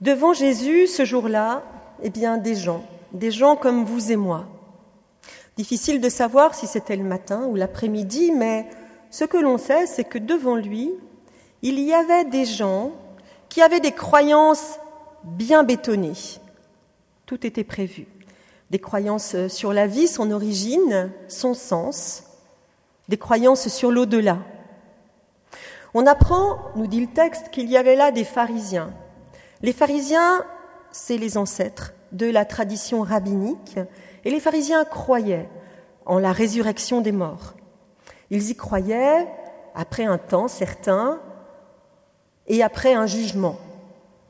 Devant Jésus, ce jour-là, eh bien, des gens, des gens comme vous et moi. Difficile de savoir si c'était le matin ou l'après-midi, mais ce que l'on sait, c'est que devant lui, il y avait des gens qui avaient des croyances bien bétonnées. Tout était prévu. Des croyances sur la vie, son origine, son sens, des croyances sur l'au-delà. On apprend, nous dit le texte, qu'il y avait là des pharisiens. Les pharisiens, c'est les ancêtres de la tradition rabbinique, et les pharisiens croyaient en la résurrection des morts. Ils y croyaient après un temps certain et après un jugement,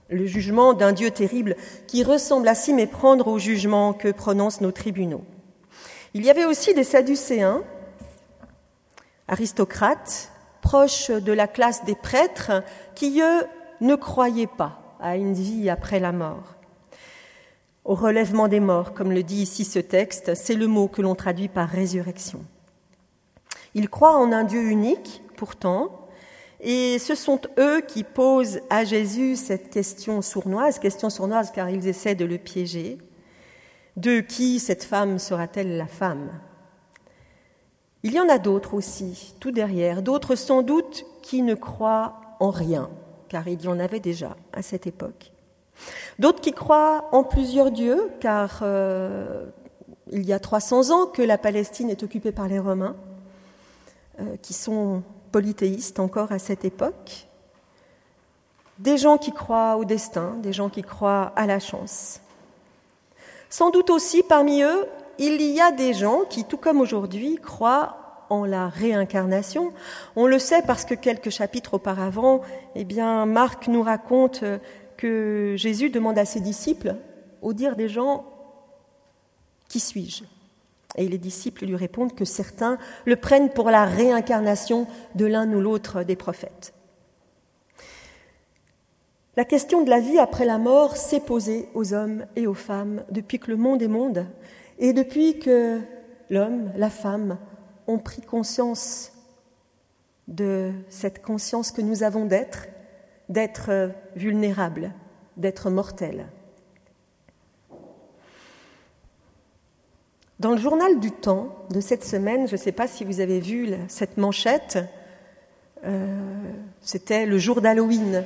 le jugement d'un Dieu terrible qui ressemble à s'y méprendre au jugement que prononcent nos tribunaux. Il y avait aussi des Sadducéens, aristocrates, proches de la classe des prêtres, qui, eux, ne croyaient pas à une vie après la mort. Au relèvement des morts, comme le dit ici ce texte, c'est le mot que l'on traduit par résurrection. Ils croient en un Dieu unique, pourtant, et ce sont eux qui posent à Jésus cette question sournoise, question sournoise car ils essaient de le piéger. De qui cette femme sera-t-elle la femme? Il y en a d'autres aussi, tout derrière, d'autres sans doute qui ne croient en rien, car il y en avait déjà à cette époque. D'autres qui croient en plusieurs dieux, car euh, il y a 300 ans que la Palestine est occupée par les Romains, euh, qui sont polythéistes encore à cette époque. Des gens qui croient au destin, des gens qui croient à la chance. Sans doute aussi parmi eux, il y a des gens qui, tout comme aujourd'hui, croient en la réincarnation. On le sait parce que quelques chapitres auparavant, eh bien, Marc nous raconte que Jésus demande à ses disciples, au dire des gens, Qui suis-je? Et les disciples lui répondent que certains le prennent pour la réincarnation de l'un ou l'autre des prophètes. La question de la vie après la mort s'est posée aux hommes et aux femmes depuis que le monde est monde et depuis que l'homme, la femme ont pris conscience de cette conscience que nous avons d'être d'être euh, vulnérable, d'être mortel. Dans le journal du temps de cette semaine, je ne sais pas si vous avez vu cette manchette, euh, c'était le jour d'Halloween.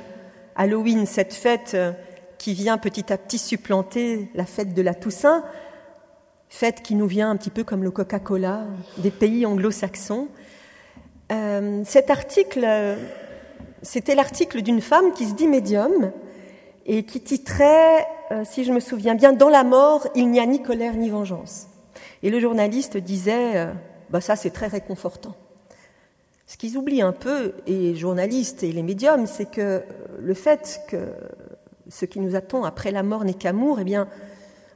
Halloween, cette fête euh, qui vient petit à petit supplanter la fête de la Toussaint, fête qui nous vient un petit peu comme le Coca-Cola des pays anglo-saxons. cet article c'était l'article d'une femme qui se dit médium et qui titrait, euh, si je me souviens bien, Dans la mort, il n'y a ni colère ni vengeance. Et le journaliste disait, euh, bah ça c'est très réconfortant. Ce qu'ils oublient un peu, et les journalistes et les médiums, c'est que euh, le fait que ce qui nous attend après la mort n'est qu'amour, eh bien,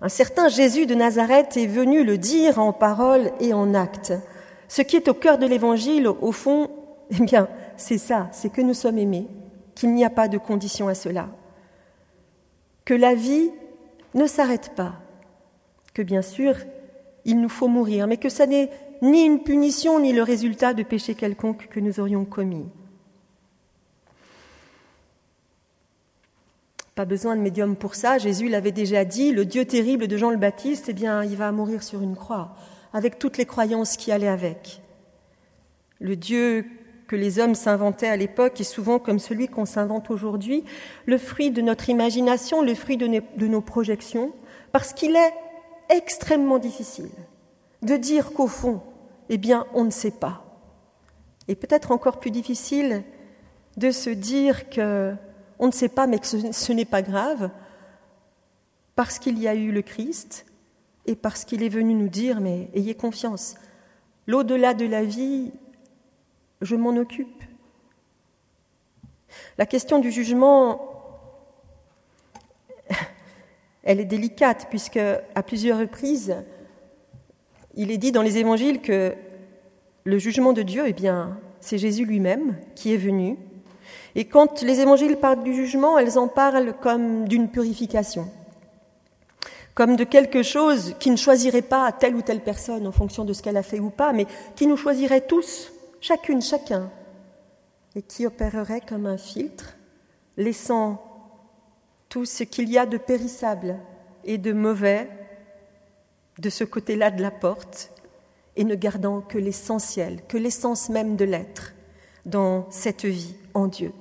un certain Jésus de Nazareth est venu le dire en parole et en acte. Ce qui est au cœur de l'évangile, au fond, eh bien, c'est ça, c'est que nous sommes aimés, qu'il n'y a pas de condition à cela, que la vie ne s'arrête pas, que bien sûr, il nous faut mourir, mais que ça n'est ni une punition ni le résultat de péché quelconque que nous aurions commis. Pas besoin de médium pour ça, Jésus l'avait déjà dit, le Dieu terrible de Jean le Baptiste, eh bien, il va mourir sur une croix, avec toutes les croyances qui allaient avec. Le Dieu que les hommes s'inventaient à l'époque est souvent comme celui qu'on s'invente aujourd'hui, le fruit de notre imagination, le fruit de nos projections, parce qu'il est extrêmement difficile de dire qu'au fond, eh bien, on ne sait pas. Et peut-être encore plus difficile de se dire que on ne sait pas, mais ce n'est pas grave, parce qu'il y a eu le Christ et parce qu'il est venu nous dire, mais ayez confiance, l'au-delà de la vie, je m'en occupe. La question du jugement, elle est délicate puisque à plusieurs reprises, il est dit dans les évangiles que le jugement de Dieu, eh bien, c'est Jésus lui-même qui est venu. Et quand les évangiles parlent du jugement, elles en parlent comme d'une purification, comme de quelque chose qui ne choisirait pas telle ou telle personne en fonction de ce qu'elle a fait ou pas, mais qui nous choisirait tous chacune, chacun, et qui opérerait comme un filtre, laissant tout ce qu'il y a de périssable et de mauvais de ce côté-là de la porte, et ne gardant que l'essentiel, que l'essence même de l'être dans cette vie en Dieu.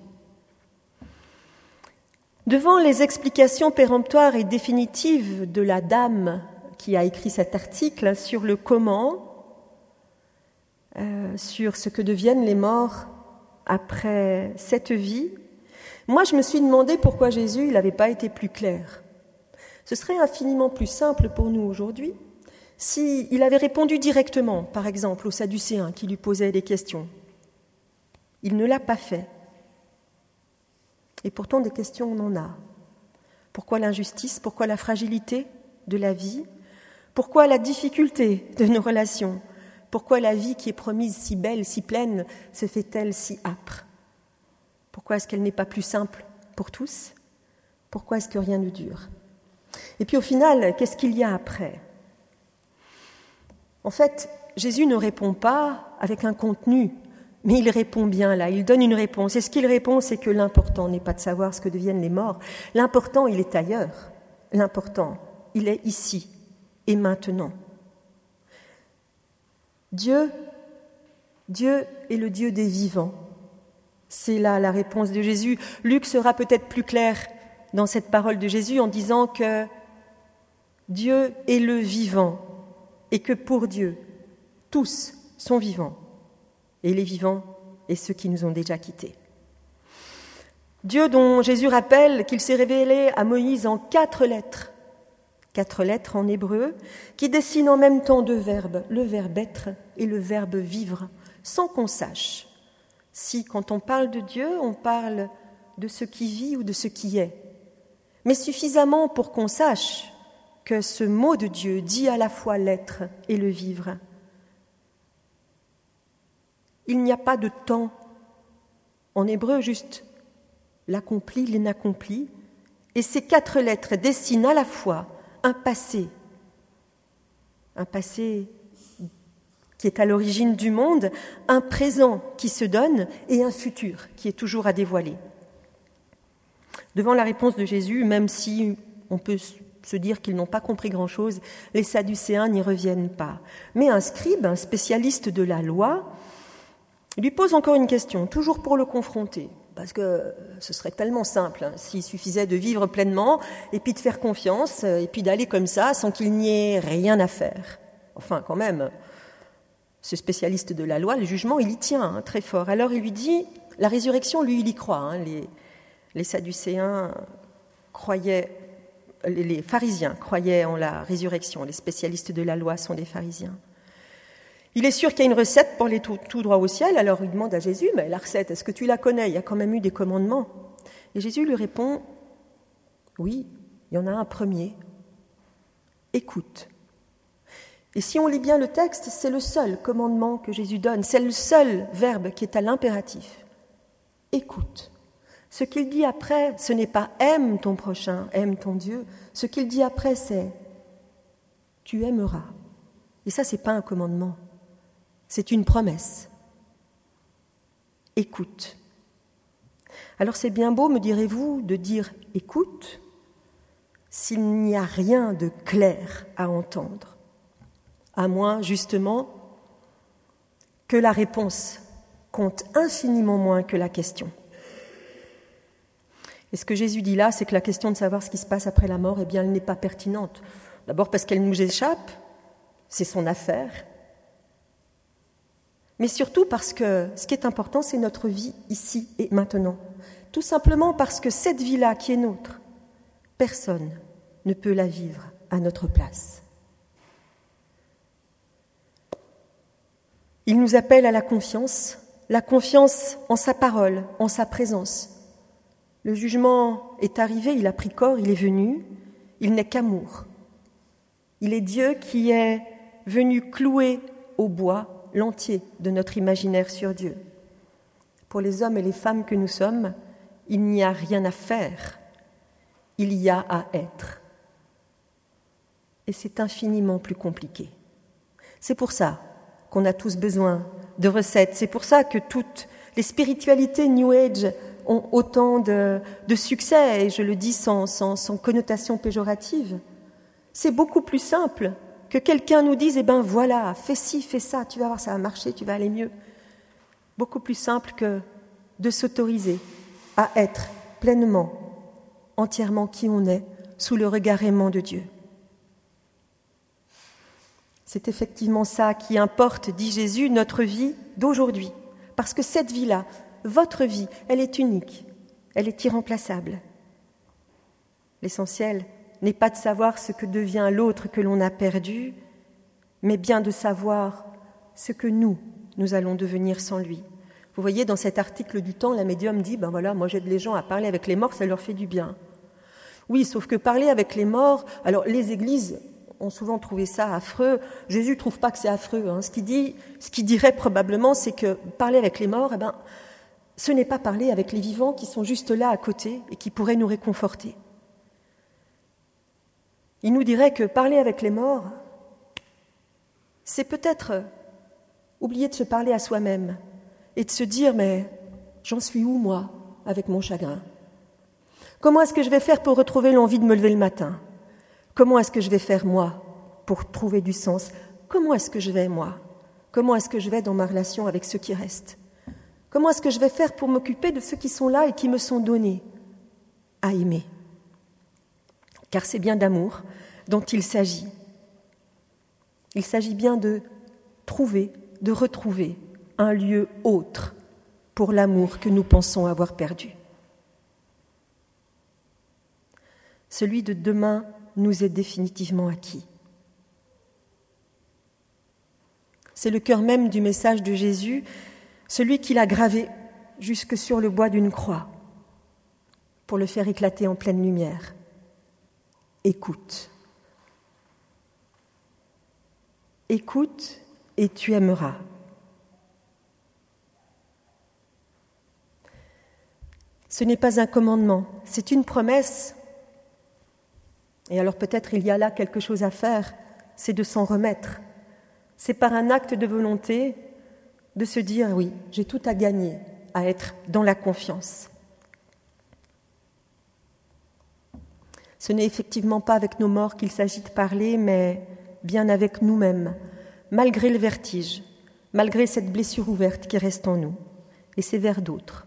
Devant les explications péremptoires et définitives de la dame qui a écrit cet article sur le comment, euh, sur ce que deviennent les morts après cette vie, moi je me suis demandé pourquoi Jésus n'avait pas été plus clair. Ce serait infiniment plus simple pour nous aujourd'hui s'il avait répondu directement, par exemple, aux Sadducéens qui lui posaient des questions. Il ne l'a pas fait. Et pourtant, des questions, on en a. Pourquoi l'injustice? Pourquoi la fragilité de la vie? Pourquoi la difficulté de nos relations? Pourquoi la vie qui est promise si belle, si pleine, se fait-elle si âpre? Pourquoi est-ce qu'elle n'est pas plus simple pour tous? Pourquoi est-ce que rien ne dure? Et puis au final, qu'est-ce qu'il y a après? En fait, Jésus ne répond pas avec un contenu mais il répond bien là, il donne une réponse. Et ce qu'il répond, c'est que l'important n'est pas de savoir ce que deviennent les morts. L'important, il est ailleurs. L'important, il est ici et maintenant. Dieu, Dieu est le Dieu des vivants. C'est là la réponse de Jésus. Luc sera peut-être plus clair dans cette parole de Jésus en disant que Dieu est le vivant et que pour Dieu, tous sont vivants et les vivants et ceux qui nous ont déjà quittés. Dieu dont Jésus rappelle qu'il s'est révélé à Moïse en quatre lettres, quatre lettres en hébreu, qui dessinent en même temps deux verbes, le verbe être et le verbe vivre, sans qu'on sache si quand on parle de Dieu, on parle de ce qui vit ou de ce qui est, mais suffisamment pour qu'on sache que ce mot de Dieu dit à la fois l'être et le vivre. Il n'y a pas de temps. En hébreu, juste l'accompli, l'inaccompli. Et ces quatre lettres dessinent à la fois un passé, un passé qui est à l'origine du monde, un présent qui se donne et un futur qui est toujours à dévoiler. Devant la réponse de Jésus, même si on peut se dire qu'ils n'ont pas compris grand-chose, les Sadducéens n'y reviennent pas. Mais un scribe, un spécialiste de la loi, il lui pose encore une question, toujours pour le confronter, parce que ce serait tellement simple hein, s'il suffisait de vivre pleinement et puis de faire confiance et puis d'aller comme ça sans qu'il n'y ait rien à faire. Enfin, quand même, ce spécialiste de la loi, le jugement, il y tient hein, très fort. Alors il lui dit, la résurrection, lui, il y croit. Hein, les, les Sadducéens croyaient, les pharisiens croyaient en la résurrection. Les spécialistes de la loi sont des pharisiens. Il est sûr qu'il y a une recette pour aller tout, droit au ciel, alors il demande à Jésus, mais la recette, est-ce que tu la connais? Il y a quand même eu des commandements. Et Jésus lui répond, oui, il y en a un premier. Écoute. Et si on lit bien le texte, c'est le seul commandement que Jésus donne, c'est le seul verbe qui est à l'impératif. Écoute. Ce qu'il dit après, ce n'est pas aime ton prochain, aime ton Dieu. Ce qu'il dit après, c'est tu aimeras. Et ça, n'est pas un commandement. C'est une promesse. Écoute. Alors c'est bien beau, me direz-vous, de dire écoute s'il n'y a rien de clair à entendre, à moins justement que la réponse compte infiniment moins que la question. Et ce que Jésus dit là, c'est que la question de savoir ce qui se passe après la mort, eh bien, elle n'est pas pertinente. D'abord parce qu'elle nous échappe, c'est son affaire, mais surtout parce que ce qui est important, c'est notre vie ici et maintenant. Tout simplement parce que cette vie-là qui est nôtre, personne ne peut la vivre à notre place. Il nous appelle à la confiance, la confiance en sa parole, en sa présence. Le jugement est arrivé, il a pris corps, il est venu, il n'est qu'amour. Il est Dieu qui est venu clouer au bois l'entier de notre imaginaire sur Dieu. Pour les hommes et les femmes que nous sommes, il n'y a rien à faire, il y a à être. Et c'est infiniment plus compliqué. C'est pour ça qu'on a tous besoin de recettes, c'est pour ça que toutes les spiritualités New Age ont autant de, succès, et je le dis sans, connotation péjorative. C'est beaucoup plus simple que quelqu'un nous dise, eh ben voilà, fais ci, fais ça, tu vas voir, ça va marcher, tu vas aller mieux. Beaucoup plus simple que de s'autoriser à être pleinement, entièrement qui on est, sous le regard aimant de Dieu. C'est effectivement ça qui importe, dit Jésus, notre vie d'aujourd'hui. Parce que cette vie-là, votre vie, elle est unique, elle est irremplaçable. L'essentiel n'est pas de savoir ce que devient l'autre que l'on a perdu, mais bien de savoir ce que nous, nous allons devenir sans lui. Vous voyez, dans cet article du temps, la médium dit, ben voilà, moi j'aide les gens à parler avec les morts, ça leur fait du bien. Oui, sauf que parler avec les morts, alors les églises ont souvent trouvé ça affreux. Jésus ne trouve pas que c'est affreux. Hein. Ce qu'il ce qu'il dirait probablement, c'est que parler avec les morts, eh ben, ce n'est pas parler avec les vivants qui sont juste là à côté et qui pourraient nous réconforter. Il nous dirait que parler avec les morts, c'est peut-être oublier de se parler à soi-même et de se dire mais j'en suis où moi avec mon chagrin? Comment est-ce que je vais faire pour retrouver l'envie de me lever le matin? Comment est-ce que je vais faire moi pour trouver du sens? Comment est-ce que je vais moi? Comment est-ce que je vais dans ma relation avec ceux qui restent Comment est-ce que je vais faire pour m'occuper de ceux qui sont là et qui me sont donnés à aimer? Car c'est bien d'amour dont il s'agit. Il s'agit bien de trouver, de retrouver un lieu autre pour l'amour que nous pensons avoir perdu. Celui de demain nous est définitivement acquis. C'est le cœur même du message de Jésus, celui qu'il a gravé jusque sur le bois d'une croix pour le faire éclater en pleine lumière écoute. Écoute et tu aimeras. Ce n'est pas un commandement, c'est une promesse. Et alors peut-être il y a là quelque chose à faire, c'est de s'en remettre. C'est par un acte de volonté de se dire oui, j'ai tout à gagner à être dans la confiance. Ce n'est effectivement pas avec nos morts qu'il s'agit de parler, mais bien avec nous-mêmes, malgré le vertige, malgré cette blessure ouverte qui reste en nous. Et c'est vers d'autres,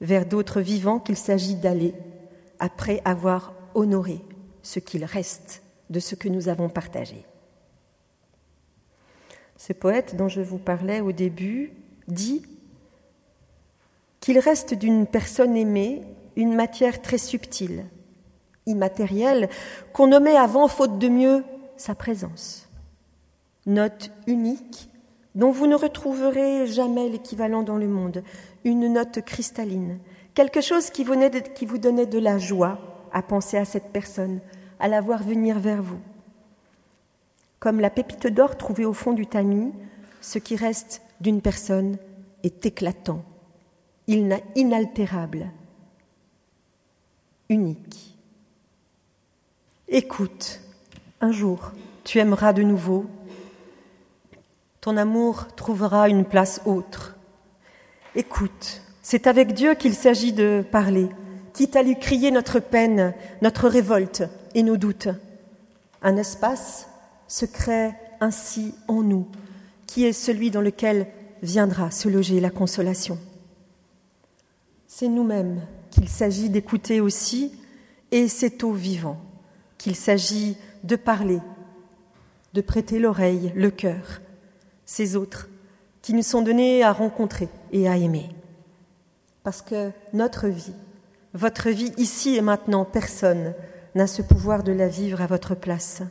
vers d'autres vivants qu'il s'agit d'aller, après avoir honoré ce qu'il reste de ce que nous avons partagé. Ce poète dont je vous parlais au début dit qu'il reste d'une personne aimée une matière très subtile, immatériel qu'on nommait avant, faute de mieux, sa présence. Note unique dont vous ne retrouverez jamais l'équivalent dans le monde, une note cristalline, quelque chose qui, qui vous donnait de la joie à penser à cette personne, à la voir venir vers vous. Comme la pépite d'or trouvée au fond du tamis, ce qui reste d'une personne est éclatant, inaltérable, unique. Écoute, un jour, tu aimeras de nouveau. Ton amour trouvera une place autre. Écoute, c'est avec Dieu qu'il s'agit de parler, quitte à lui crier notre peine, notre révolte et nos doutes. Un espace se crée ainsi en nous, qui est celui dans lequel viendra se loger la consolation. C'est nous-mêmes qu'il s'agit d'écouter aussi, et c'est au vivant qu'il s'agit de parler, de prêter l'oreille, le cœur, ces autres qui nous sont donnés à rencontrer et à aimer. Parce que notre vie, votre vie ici et maintenant, personne n'a ce pouvoir de la vivre à votre place.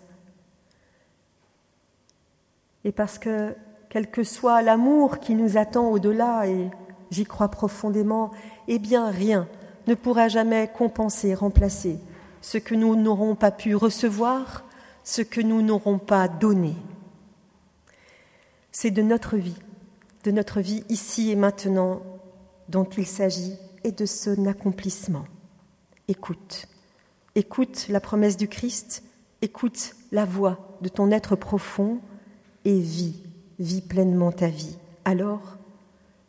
Et parce que, quel que soit l'amour qui nous attend au-delà, et j'y crois profondément, eh bien rien ne pourra jamais compenser, remplacer ce que nous n'aurons pas pu recevoir, ce que nous n'aurons pas donné. C'est de notre vie, de notre vie ici et maintenant dont il s'agit et de son accomplissement. Écoute, écoute la promesse du Christ, écoute la voix de ton être profond et vis, vis pleinement ta vie. Alors,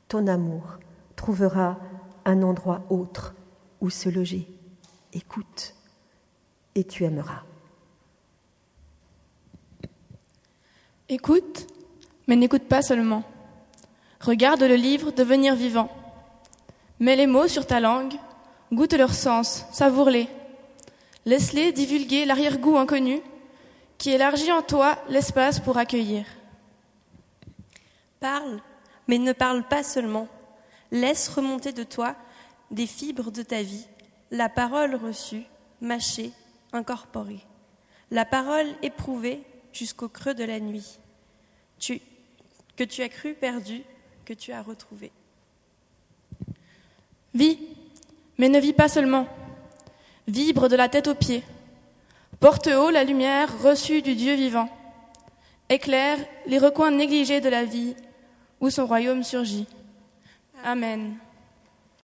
ton amour trouvera un endroit autre où se loger. Écoute et tu aimeras. Écoute, mais n'écoute pas seulement. Regarde le livre devenir vivant. Mets les mots sur ta langue, goûte leur sens, savoure-les. Laisse-les divulguer l'arrière-goût inconnu qui élargit en toi l'espace pour accueillir. Parle, mais ne parle pas seulement. Laisse remonter de toi des fibres de ta vie, la parole reçue, mâchée, incorporée, la parole éprouvée jusqu'au creux de la nuit, que tu as cru perdu, que tu as retrouvé. Vis, mais ne vis pas seulement. Vibre de la tête aux pieds. Porte haut la lumière reçue du Dieu vivant. Éclaire les recoins négligés de la vie où son royaume surgit. Amen.